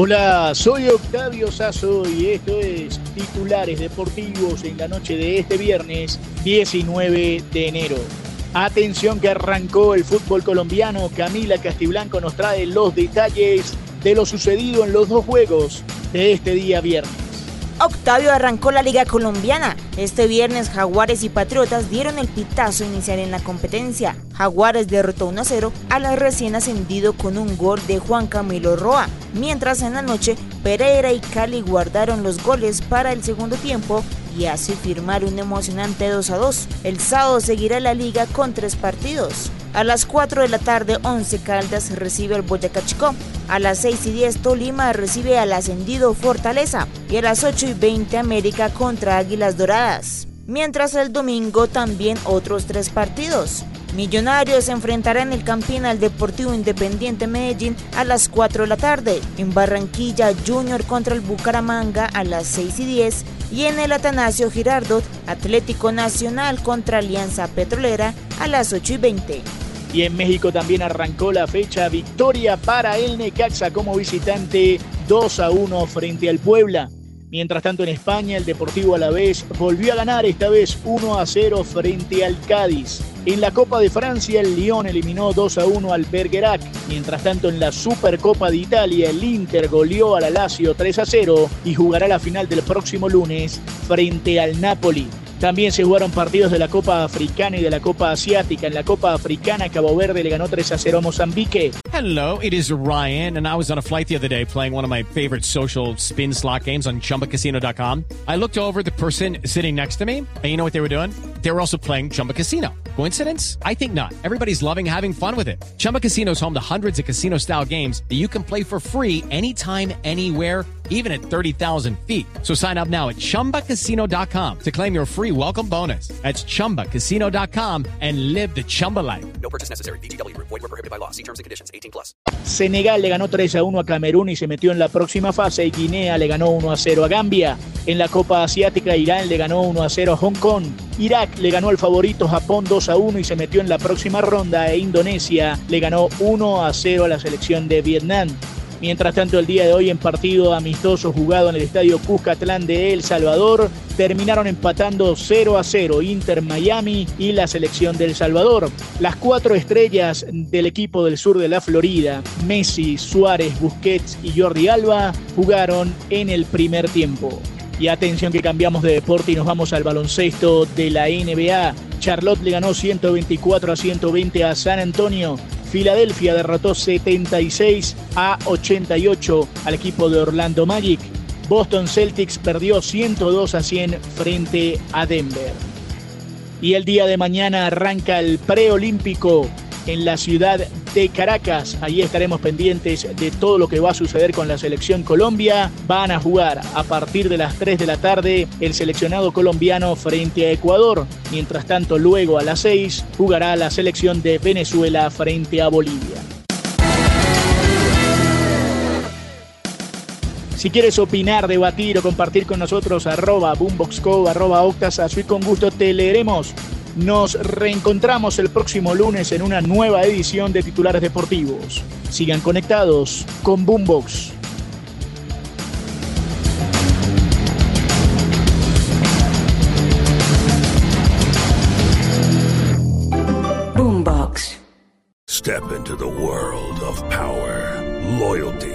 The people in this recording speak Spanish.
Hola, soy Octavio Sazo y esto es Titulares Deportivos en la noche de este viernes 19 de enero. Atención que arrancó el fútbol colombiano. Camila Castiblanco nos trae los detalles de lo sucedido en los dos juegos de este día viernes. Octavio arrancó la Liga Colombiana. Este viernes Jaguares y Patriotas dieron el pitazo inicial en la competencia. Jaguares derrotó 1-0 a la recién ascendido con un gol de Juan Camilo Roa, mientras en la noche Pereira y Cali guardaron los goles para el segundo tiempo y así firmar un emocionante 2 a 2. El sábado seguirá la liga con tres partidos. A las 4 de la tarde, 11 Caldas recibe al Boyacá Chicó. A las 6 y 10, Tolima recibe al ascendido Fortaleza. Y a las 8 y 20, América contra Águilas Doradas. Mientras el domingo también otros tres partidos. Millonarios enfrentará en el Campín al Deportivo Independiente Medellín a las 4 de la tarde. En Barranquilla, Junior contra el Bucaramanga a las 6 y 10. Y en el Atanasio Girardot, Atlético Nacional contra Alianza Petrolera a las 8 y 20. Y en México también arrancó la fecha victoria para el Necaxa como visitante 2 a 1 frente al Puebla. Mientras tanto en España el Deportivo Alavés volvió a ganar esta vez 1 a 0 frente al Cádiz. En la Copa de Francia el Lyon eliminó 2 a 1 al Bergerac. Mientras tanto en la Supercopa de Italia el Inter goleó al Lazio 3 a 0 y jugará la final del próximo lunes frente al Napoli. También se jugaron partidos de la Copa Africana y de la Copa Asiática. En la Copa Africana, Cabo Verde le ganó 3 a 0 a Mozambique. Hello, it is Ryan, and I was on a flight the other day playing one of my favorite social spin slot games on chumbacasino.com. I looked over the person sitting next to me, and you know what they were doing? They were also playing Chumba Casino. Coincidence? I think not. Everybody's loving having fun with it. Chumba Casino is home to hundreds of casino style games that you can play for free anytime, anywhere, even at 30,000 feet. So sign up now at chumbacasino.com to claim your free welcome bonus. That's chumbacasino.com and live the Chumba life. No purchase necessary. BGW. Void were prohibited by law. See terms and conditions. 18 plus. Senegal le ganó 3 a 1 a Camerún y se metió en la próxima fase. Y Guinea le ganó 1 a 0 a Gambia. En la Copa Asiática, Irán le ganó 1 a 0 a Hong Kong. Irak le ganó al favorito Japón 2 a 1 y se metió en la próxima ronda. E Indonesia le ganó 1 a 0 a la selección de Vietnam. Mientras tanto, el día de hoy en partido amistoso jugado en el estadio Cuscatlán de El Salvador, terminaron empatando 0 a 0 Inter Miami y la selección del Salvador. Las cuatro estrellas del equipo del sur de la Florida, Messi, Suárez, Busquets y Jordi Alba, jugaron en el primer tiempo. Y atención que cambiamos de deporte y nos vamos al baloncesto de la NBA. Charlotte le ganó 124 a 120 a San Antonio. Filadelfia derrotó 76 a 88 al equipo de Orlando Magic. Boston Celtics perdió 102 a 100 frente a Denver. Y el día de mañana arranca el preolímpico en la ciudad de Caracas. Ahí estaremos pendientes de todo lo que va a suceder con la selección Colombia. Van a jugar a partir de las 3 de la tarde el seleccionado colombiano frente a Ecuador. Mientras tanto, luego a las 6 jugará la selección de Venezuela frente a Bolivia. Si quieres opinar, debatir o compartir con nosotros, arroba boomboxco, arroba octas, y con gusto te leeremos. Nos reencontramos el próximo lunes en una nueva edición de Titulares Deportivos. Sigan conectados con Boombox. Boombox. Step into the world of power, loyalty,